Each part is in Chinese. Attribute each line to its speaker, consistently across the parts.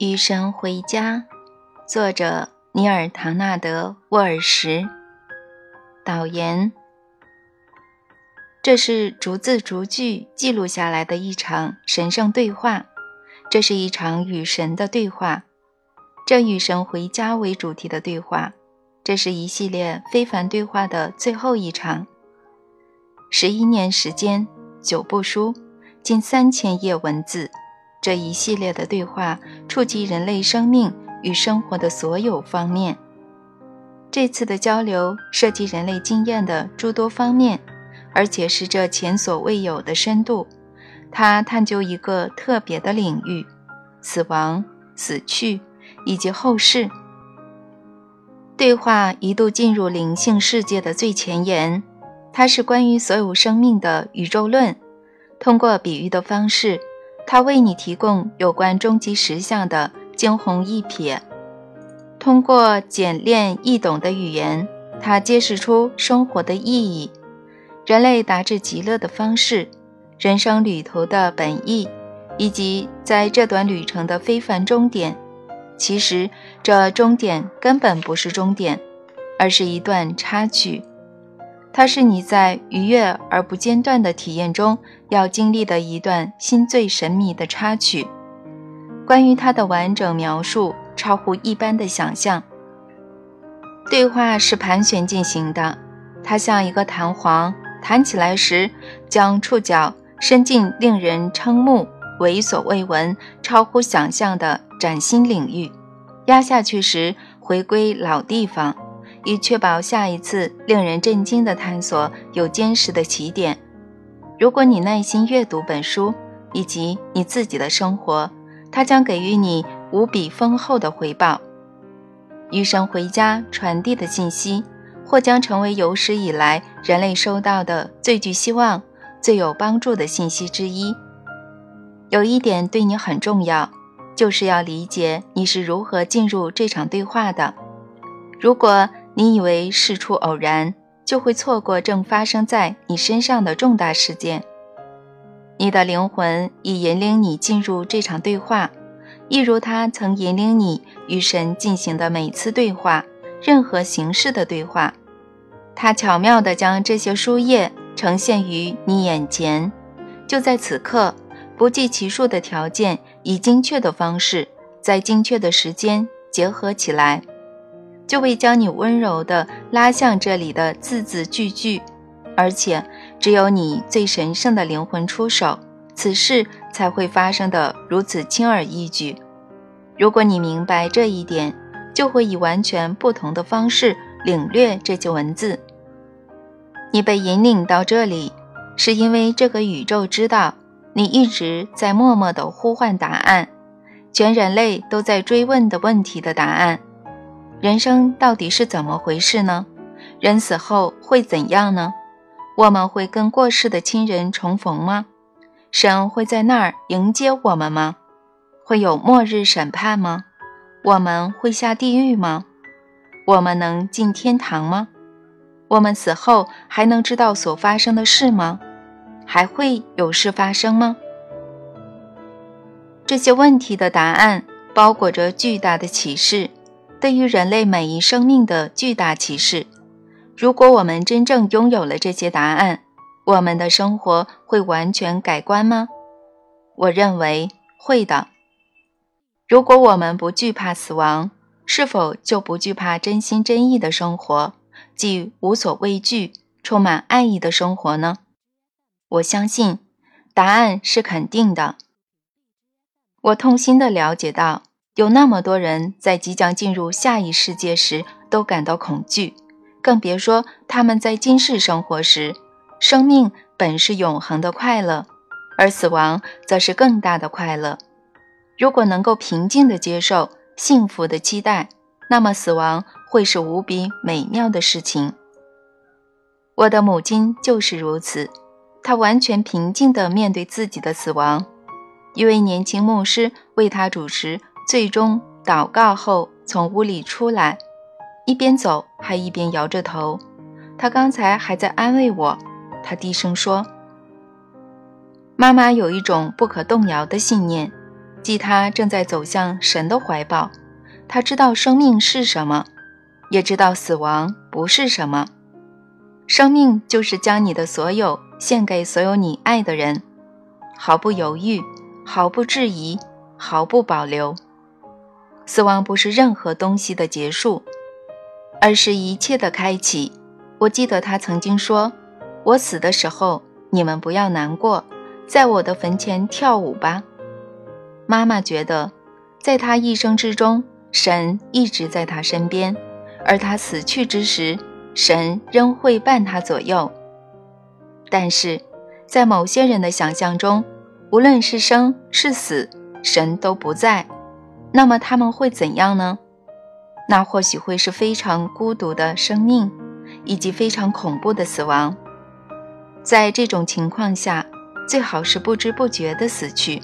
Speaker 1: 与神回家，作者尼尔·唐纳德·沃尔什。导言：这是逐字逐句记录下来的一场神圣对话，这是一场与神的对话，这与神回家为主题的对话，这是一系列非凡对话的最后一场。十一年时间，九部书，近三千页文字。这一系列的对话触及人类生命与生活的所有方面。这次的交流涉及人类经验的诸多方面，而且是这前所未有的深度。它探究一个特别的领域：死亡、死去以及后世。对话一度进入灵性世界的最前沿，它是关于所有生命的宇宙论，通过比喻的方式。他为你提供有关终极实相的惊鸿一瞥，通过简练易懂的语言，他揭示出生活的意义、人类达至极乐的方式、人生旅途的本意，以及在这段旅程的非凡终点。其实，这终点根本不是终点，而是一段插曲。它是你在愉悦而不间断的体验中要经历的一段心最神秘的插曲。关于它的完整描述超乎一般的想象。对话是盘旋进行的，它像一个弹簧，弹起来时将触角伸进令人瞠目、闻所未闻、超乎想象的崭新领域，压下去时回归老地方。以确保下一次令人震惊的探索有坚实的起点。如果你耐心阅读本书以及你自己的生活，它将给予你无比丰厚的回报。余生回家传递的信息，或将成为有史以来人类收到的最具希望、最有帮助的信息之一。有一点对你很重要，就是要理解你是如何进入这场对话的。如果你以为事出偶然，就会错过正发生在你身上的重大事件。你的灵魂已引领你进入这场对话，一如他曾引领你与神进行的每次对话，任何形式的对话。他巧妙地将这些书页呈现于你眼前，就在此刻，不计其数的条件以精确的方式，在精确的时间结合起来。就会将你温柔地拉向这里的字字句句，而且只有你最神圣的灵魂出手，此事才会发生的如此轻而易举。如果你明白这一点，就会以完全不同的方式领略这些文字。你被引领到这里，是因为这个宇宙知道你一直在默默地呼唤答案，全人类都在追问的问题的答案。人生到底是怎么回事呢？人死后会怎样呢？我们会跟过世的亲人重逢吗？神会在那儿迎接我们吗？会有末日审判吗？我们会下地狱吗？我们能进天堂吗？我们死后还能知道所发生的事吗？还会有事发生吗？这些问题的答案包裹着巨大的启示。对于人类每一生命的巨大启示。如果我们真正拥有了这些答案，我们的生活会完全改观吗？我认为会的。如果我们不惧怕死亡，是否就不惧怕真心真意的生活，即无所畏惧、充满爱意的生活呢？我相信，答案是肯定的。我痛心地了解到。有那么多人在即将进入下一世界时都感到恐惧，更别说他们在今世生活时。生命本是永恒的快乐，而死亡则是更大的快乐。如果能够平静地接受幸福的期待，那么死亡会是无比美妙的事情。我的母亲就是如此，她完全平静地面对自己的死亡。一位年轻牧师为她主持。最终祷告后，从屋里出来，一边走还一边摇着头。他刚才还在安慰我。他低声说：“妈妈有一种不可动摇的信念，即他正在走向神的怀抱。他知道生命是什么，也知道死亡不是什么。生命就是将你的所有献给所有你爱的人，毫不犹豫，毫不质疑，毫不保留。死亡不是任何东西的结束，而是一切的开启。我记得他曾经说：“我死的时候，你们不要难过，在我的坟前跳舞吧。”妈妈觉得，在他一生之中，神一直在他身边，而他死去之时，神仍会伴他左右。但是，在某些人的想象中，无论是生是死，神都不在。那么他们会怎样呢？那或许会是非常孤独的生命，以及非常恐怖的死亡。在这种情况下，最好是不知不觉地死去。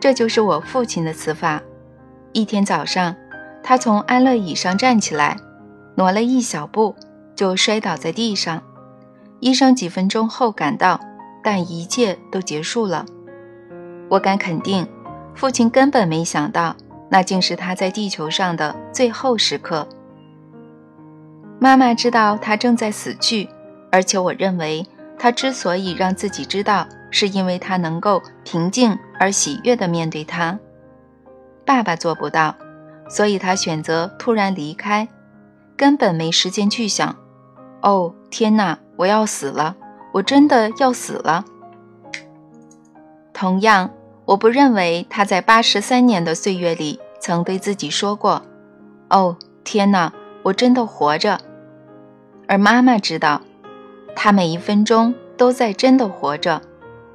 Speaker 1: 这就是我父亲的死法。一天早上，他从安乐椅上站起来，挪了一小步，就摔倒在地上。医生几分钟后赶到，但一切都结束了。我敢肯定。父亲根本没想到，那竟是他在地球上的最后时刻。妈妈知道他正在死去，而且我认为他之所以让自己知道，是因为他能够平静而喜悦地面对他。爸爸做不到，所以他选择突然离开，根本没时间去想：“哦，天哪，我要死了，我真的要死了。”同样。我不认为他在八十三年的岁月里曾对自己说过：“哦，天哪，我真的活着。”而妈妈知道，他每一分钟都在真的活着。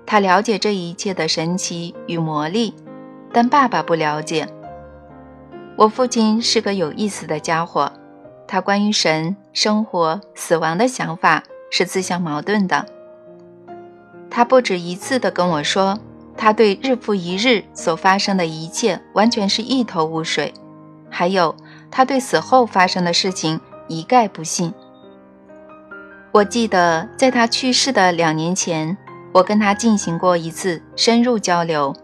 Speaker 1: 他了解这一切的神奇与魔力，但爸爸不了解。我父亲是个有意思的家伙，他关于神、生活、死亡的想法是自相矛盾的。他不止一次地跟我说。他对日复一日所发生的一切完全是一头雾水，还有他对死后发生的事情一概不信。我记得在他去世的两年前，我跟他进行过一次深入交流，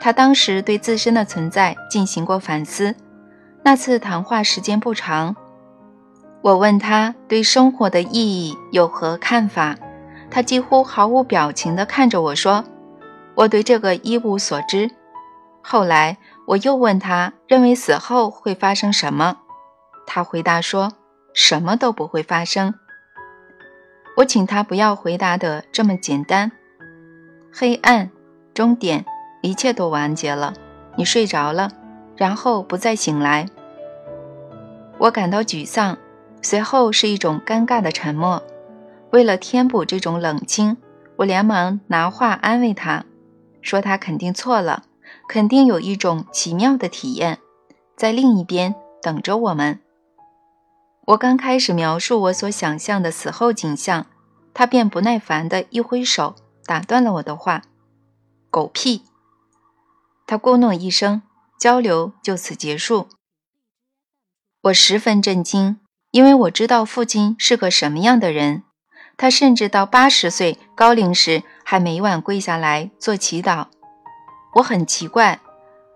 Speaker 1: 他当时对自身的存在进行过反思。那次谈话时间不长，我问他对生活的意义有何看法，他几乎毫无表情地看着我说。我对这个一无所知。后来我又问他，认为死后会发生什么？他回答说，什么都不会发生。我请他不要回答的这么简单。黑暗，终点，一切都完结了。你睡着了，然后不再醒来。我感到沮丧，随后是一种尴尬的沉默。为了填补这种冷清，我连忙拿话安慰他。说他肯定错了，肯定有一种奇妙的体验，在另一边等着我们。我刚开始描述我所想象的死后景象，他便不耐烦地一挥手，打断了我的话：“狗屁！”他咕哝一声，交流就此结束。我十分震惊，因为我知道父亲是个什么样的人。他甚至到八十岁高龄时，还每晚跪下来做祈祷。我很奇怪，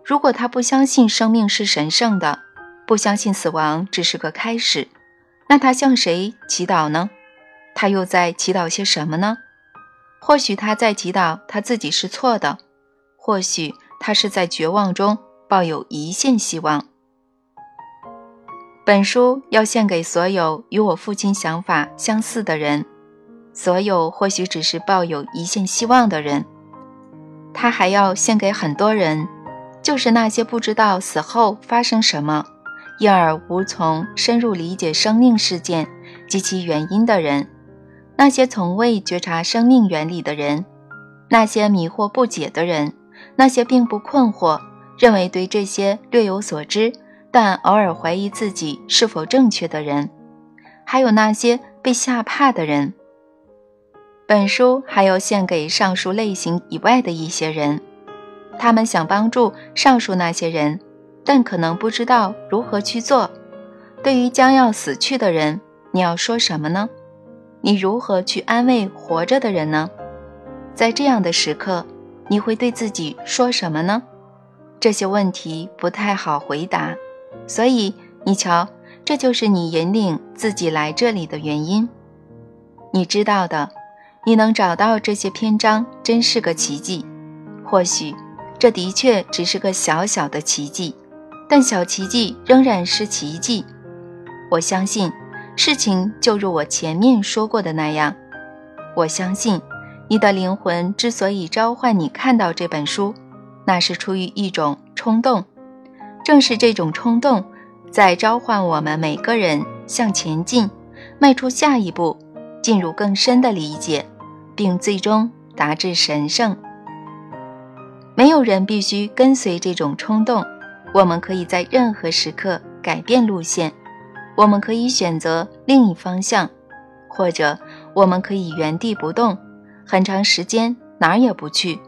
Speaker 1: 如果他不相信生命是神圣的，不相信死亡只是个开始，那他向谁祈祷呢？他又在祈祷些什么呢？或许他在祈祷他自己是错的，或许他是在绝望中抱有一线希望。本书要献给所有与我父亲想法相似的人。所有或许只是抱有一线希望的人，他还要献给很多人，就是那些不知道死后发生什么，因而无从深入理解生命事件及其原因的人，那些从未觉察生命原理的人，那些迷惑不解的人，那些并不困惑，认为对这些略有所知，但偶尔怀疑自己是否正确的人，还有那些被吓怕的人。本书还要献给上述类型以外的一些人，他们想帮助上述那些人，但可能不知道如何去做。对于将要死去的人，你要说什么呢？你如何去安慰活着的人呢？在这样的时刻，你会对自己说什么呢？这些问题不太好回答，所以你瞧，这就是你引领自己来这里的原因。你知道的，你能找到这些篇章真是个奇迹。或许这的确只是个小小的奇迹，但小奇迹仍然是奇迹。我相信，事情就如我前面说过的那样。我相信。你的灵魂之所以召唤你看到这本书，那是出于一种冲动，正是这种冲动，在召唤我们每个人向前进，迈出下一步，进入更深的理解，并最终达至神圣。没有人必须跟随这种冲动，我们可以在任何时刻改变路线，我们可以选择另一方向，或者我们可以原地不动。很长时间哪儿也不去，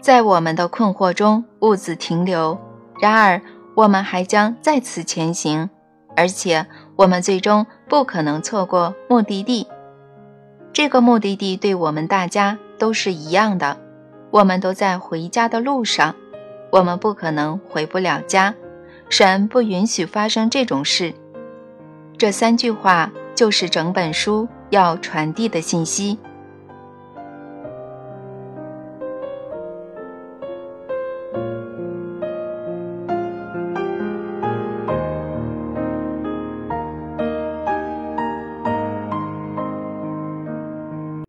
Speaker 1: 在我们的困惑中兀自停留。然而，我们还将再次前行，而且我们最终不可能错过目的地。这个目的地对我们大家都是一样的，我们都在回家的路上。我们不可能回不了家，神不允许发生这种事。这三句话就是整本书要传递的信息。